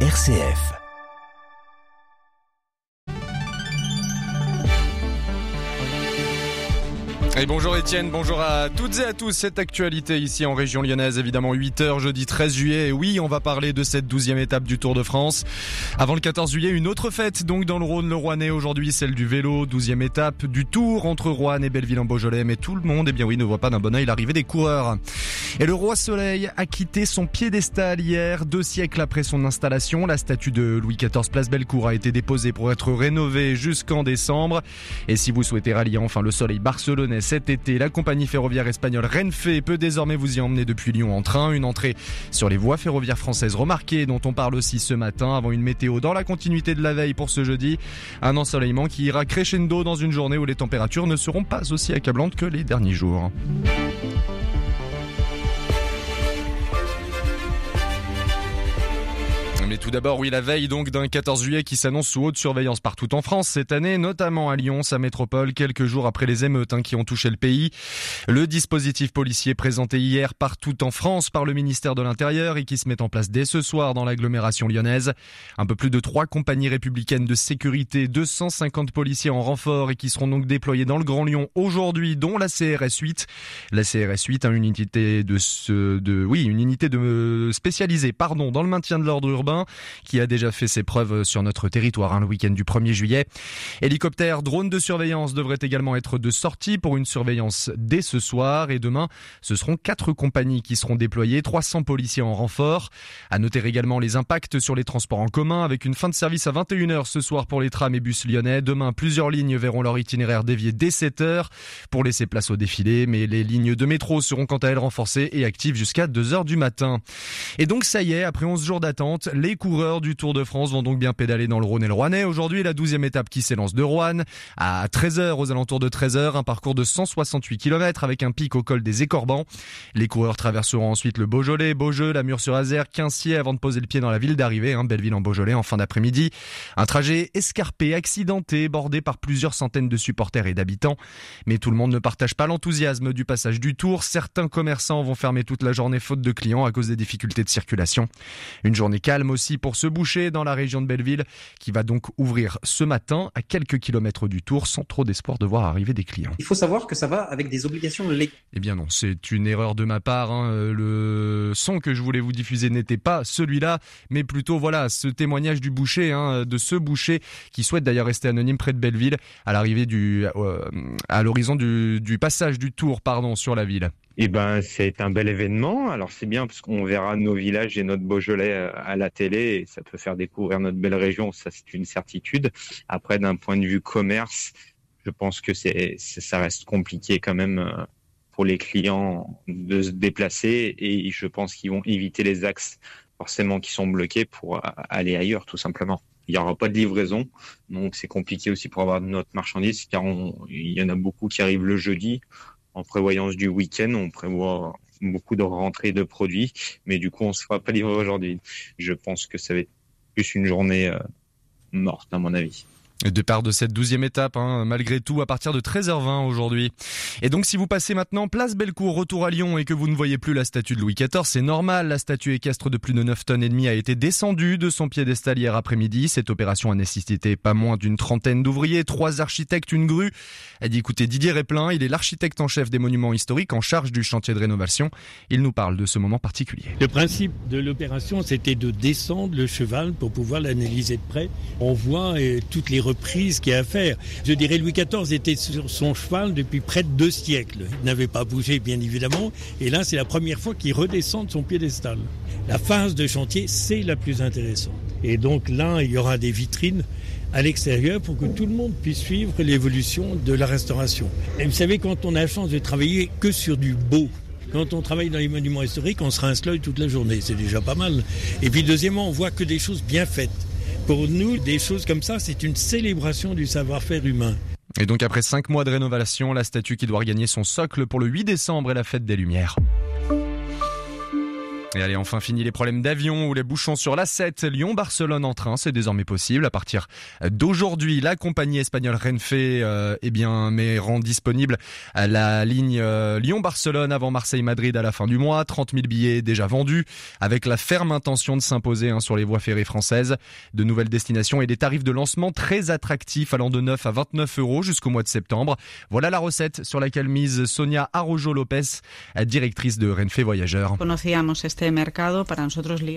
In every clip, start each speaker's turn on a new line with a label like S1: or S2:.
S1: RCF.
S2: Et bonjour Étienne, bonjour à toutes et à tous. Cette actualité ici en région lyonnaise, évidemment 8h jeudi 13 juillet. Et oui, on va parler de cette douzième étape du Tour de France. Avant le 14 juillet, une autre fête donc dans le Rhône, le Rouennais aujourd'hui, celle du vélo, douzième étape du Tour entre Rouen et Belleville en Beaujolais. Mais tout le monde, eh bien oui, ne voit pas d'un bon oeil l'arrivée des coureurs. Et le roi Soleil a quitté son piédestal hier, deux siècles après son installation. La statue de Louis XIV Place Bellecour a été déposée pour être rénovée jusqu'en décembre. Et si vous souhaitez rallier enfin le soleil barcelonais cet été, la compagnie ferroviaire espagnole Renfe peut désormais vous y emmener depuis Lyon en train. Une entrée sur les voies ferroviaires françaises remarquées dont on parle aussi ce matin avant une météo dans la continuité de la veille pour ce jeudi. Un ensoleillement qui ira crescendo dans une journée où les températures ne seront pas aussi accablantes que les derniers jours. Tout d'abord, oui, la veille donc d'un 14 juillet qui s'annonce sous haute surveillance partout en France cette année, notamment à Lyon, sa métropole, quelques jours après les émeutes hein, qui ont touché le pays. Le dispositif policier présenté hier partout en France par le ministère de l'Intérieur et qui se met en place dès ce soir dans l'agglomération lyonnaise. Un peu plus de trois compagnies républicaines de sécurité, 250 policiers en renfort et qui seront donc déployés dans le Grand Lyon aujourd'hui, dont la CRS 8. La CRS 8, hein, une unité de ce, de, oui, une unité de spécialisée, pardon, dans le maintien de l'ordre urbain qui a déjà fait ses preuves sur notre territoire hein, le week-end du 1er juillet. Hélicoptère, drone de surveillance devrait également être de sortie pour une surveillance dès ce soir et demain, ce seront quatre compagnies qui seront déployées, 300 policiers en renfort. À noter également les impacts sur les transports en commun avec une fin de service à 21h ce soir pour les trams et bus lyonnais. Demain, plusieurs lignes verront leur itinéraire dévié dès 7h pour laisser place au défilé, mais les lignes de métro seront quant à elles renforcées et actives jusqu'à 2h du matin. Et donc ça y est, après 11 jours d'attente, les coureurs du Tour de France vont donc bien pédaler dans le Rhône et le Rouennais. Aujourd'hui, la douzième étape qui s'élance de Rouen à 13h, aux alentours de 13h, un parcours de 168 km avec un pic au col des Écorbans. Les coureurs traverseront ensuite le Beaujolais, Beaujeu, la Mur-sur-Azère, Quincier avant de poser le pied dans la ville d'arrivée, hein, Belleville en Beaujolais en fin d'après-midi. Un trajet escarpé, accidenté, bordé par plusieurs centaines de supporters et d'habitants. Mais tout le monde ne partage pas l'enthousiasme du passage du Tour. Certains commerçants vont fermer toute la journée faute de clients à cause des difficultés de circulation. Une journée calme aussi pour ce boucher dans la région de Belleville qui va donc ouvrir ce matin à quelques kilomètres du tour sans trop d'espoir de voir arriver des clients.
S3: Il faut savoir que ça va avec des obligations légales.
S2: Eh bien non, c'est une erreur de ma part. Hein. Le son que je voulais vous diffuser n'était pas celui-là, mais plutôt voilà ce témoignage du boucher, hein, de ce boucher qui souhaite d'ailleurs rester anonyme près de Belleville à l'arrivée du, euh, à l'horizon du, du passage du tour, pardon, sur la ville.
S4: Eh ben, c'est un bel événement. Alors c'est bien parce qu'on verra nos villages et notre Beaujolais euh, à la télé ça peut faire découvrir notre belle région. Ça, c'est une certitude. Après, d'un point de vue commerce, je pense que c'est, ça reste compliqué quand même euh, pour les clients de se déplacer et je pense qu'ils vont éviter les axes forcément qui sont bloqués pour aller ailleurs, tout simplement. Il n'y aura pas de livraison, donc c'est compliqué aussi pour avoir notre marchandise car il y en a beaucoup qui arrivent le jeudi en prévoyance du week-end, on prévoit beaucoup de rentrées de produits, mais du coup, on ne se fera pas livrer aujourd'hui. Je pense que ça va être plus une journée euh, morte, à mon avis.
S2: Départ de cette douzième étape, hein, malgré tout, à partir de 13h20 aujourd'hui. Et donc, si vous passez maintenant place Bellecour, retour à Lyon, et que vous ne voyez plus la statue de Louis XIV, c'est normal. La statue équestre de plus de 9 tonnes et demie a été descendue de son piédestal hier après-midi. Cette opération a nécessité pas moins d'une trentaine d'ouvriers, trois architectes, une grue. A dit, écoutez, Didier Réplin, il est l'architecte en chef des monuments historiques en charge du chantier de rénovation. Il nous parle de ce moment particulier.
S5: Le principe de l'opération, c'était de descendre le cheval pour pouvoir l'analyser de près. On voit euh, toutes les reprise qu'il y à faire. Je dirais Louis XIV était sur son cheval depuis près de deux siècles. Il n'avait pas bougé, bien évidemment. Et là, c'est la première fois qu'il redescend de son piédestal. La phase de chantier, c'est la plus intéressante. Et donc là, il y aura des vitrines à l'extérieur pour que tout le monde puisse suivre l'évolution de la restauration. Et vous savez, quand on a la chance de travailler que sur du beau, quand on travaille dans les monuments historiques, on se rince toute la journée. C'est déjà pas mal. Et puis deuxièmement, on voit que des choses bien faites. Pour nous, des choses comme ça, c'est une célébration du savoir-faire humain.
S2: Et donc après cinq mois de rénovation, la statue qui doit regagner son socle pour le 8 décembre est la fête des Lumières. Et allez, enfin fini les problèmes d'avion ou les bouchons sur la 7. Lyon-Barcelone en train, c'est désormais possible. À partir d'aujourd'hui, la compagnie espagnole Renfe euh, eh bien, mais rend disponible la ligne euh, Lyon-Barcelone avant Marseille-Madrid à la fin du mois. 30 000 billets déjà vendus, avec la ferme intention de s'imposer hein, sur les voies ferrées françaises. De nouvelles destinations et des tarifs de lancement très attractifs allant de 9 à 29 euros jusqu'au mois de septembre. Voilà la recette sur laquelle mise Sonia Arrojo-Lopez, directrice de Renfe Voyageurs.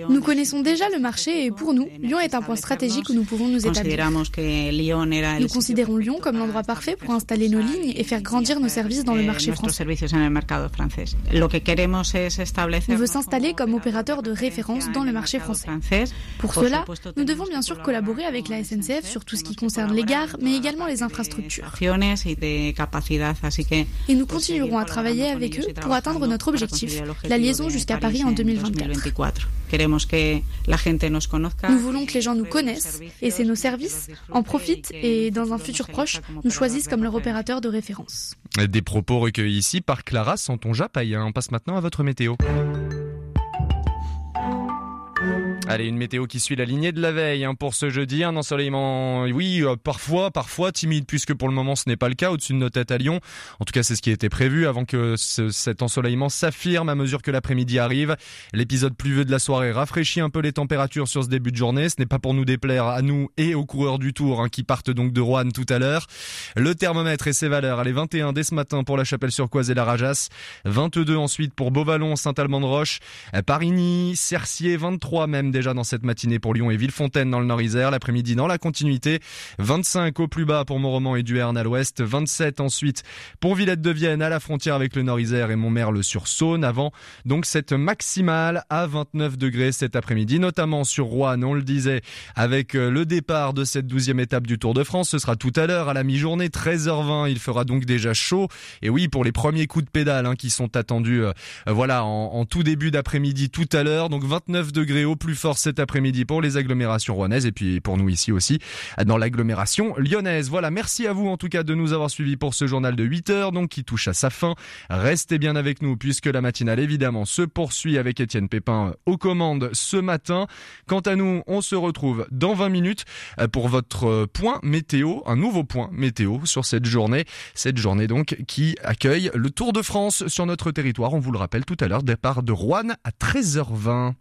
S1: Nous connaissons déjà le marché et pour nous, Lyon est un point stratégique où nous pouvons nous établir. Nous considérons Lyon comme l'endroit parfait pour installer nos lignes et faire grandir nos services dans le marché français. On veut s'installer comme opérateur de référence dans le marché français. Pour cela, nous devons bien sûr collaborer avec la SNCF sur tout ce qui concerne les gares, mais également les infrastructures. Et nous continuerons à travailler avec eux pour atteindre notre objectif, la liaison jusqu'à Paris en 2024. Nous voulons que les gens nous connaissent et c'est nos services en profitent et dans un futur proche nous choisissent comme leur opérateur de référence.
S2: Des propos recueillis ici par Clara Santonja Payen. On passe maintenant à votre météo. Allez, une météo qui suit la lignée de la veille hein, pour ce jeudi. Un ensoleillement, oui, euh, parfois, parfois timide, puisque pour le moment ce n'est pas le cas au-dessus de nos têtes à Lyon. En tout cas, c'est ce qui était prévu avant que cet ensoleillement s'affirme à mesure que l'après-midi arrive. L'épisode pluvieux de la soirée rafraîchit un peu les températures sur ce début de journée. Ce n'est pas pour nous déplaire à nous et aux coureurs du Tour hein, qui partent donc de Rouen tout à l'heure. Le thermomètre et ses valeurs. Allez, 21 dès ce matin pour la Chapelle-sur-Coise et la Rajas. 22 ensuite pour Beauvallon, Saint-Alban-de-Roche, Parigny, Cercier, 23 même déjà dans cette matinée pour Lyon et Villefontaine dans le Nord-Isère. L'après-midi dans la continuité. 25 au plus bas pour Montroman et Duerne à l'ouest. 27 ensuite pour Villette de Vienne à la frontière avec le Nord-Isère et Montmerle sur Saône avant donc cette maximale à 29 degrés cet après-midi, notamment sur Rouen, on le disait, avec euh, le départ de cette douzième étape du Tour de France. Ce sera tout à l'heure à la mi-journée, 13h20. Il fera donc déjà chaud. Et oui, pour les premiers coups de pédale hein, qui sont attendus, euh, voilà, en, en tout début d'après-midi tout à l'heure. Donc 29 degrés au plus fort cet après-midi pour les agglomérations rouennaises et puis pour nous ici aussi dans l'agglomération lyonnaise. Voilà, merci à vous en tout cas de nous avoir suivis pour ce journal de 8 heures donc qui touche à sa fin. Restez bien avec nous puisque la matinale évidemment se poursuit avec Étienne Pépin aux commandes ce matin. Quant à nous, on se retrouve dans 20 minutes pour votre point météo, un nouveau point météo sur cette journée. Cette journée donc qui accueille le Tour de France sur notre territoire. On vous le rappelle tout à l'heure, départ de Rouen à 13h20.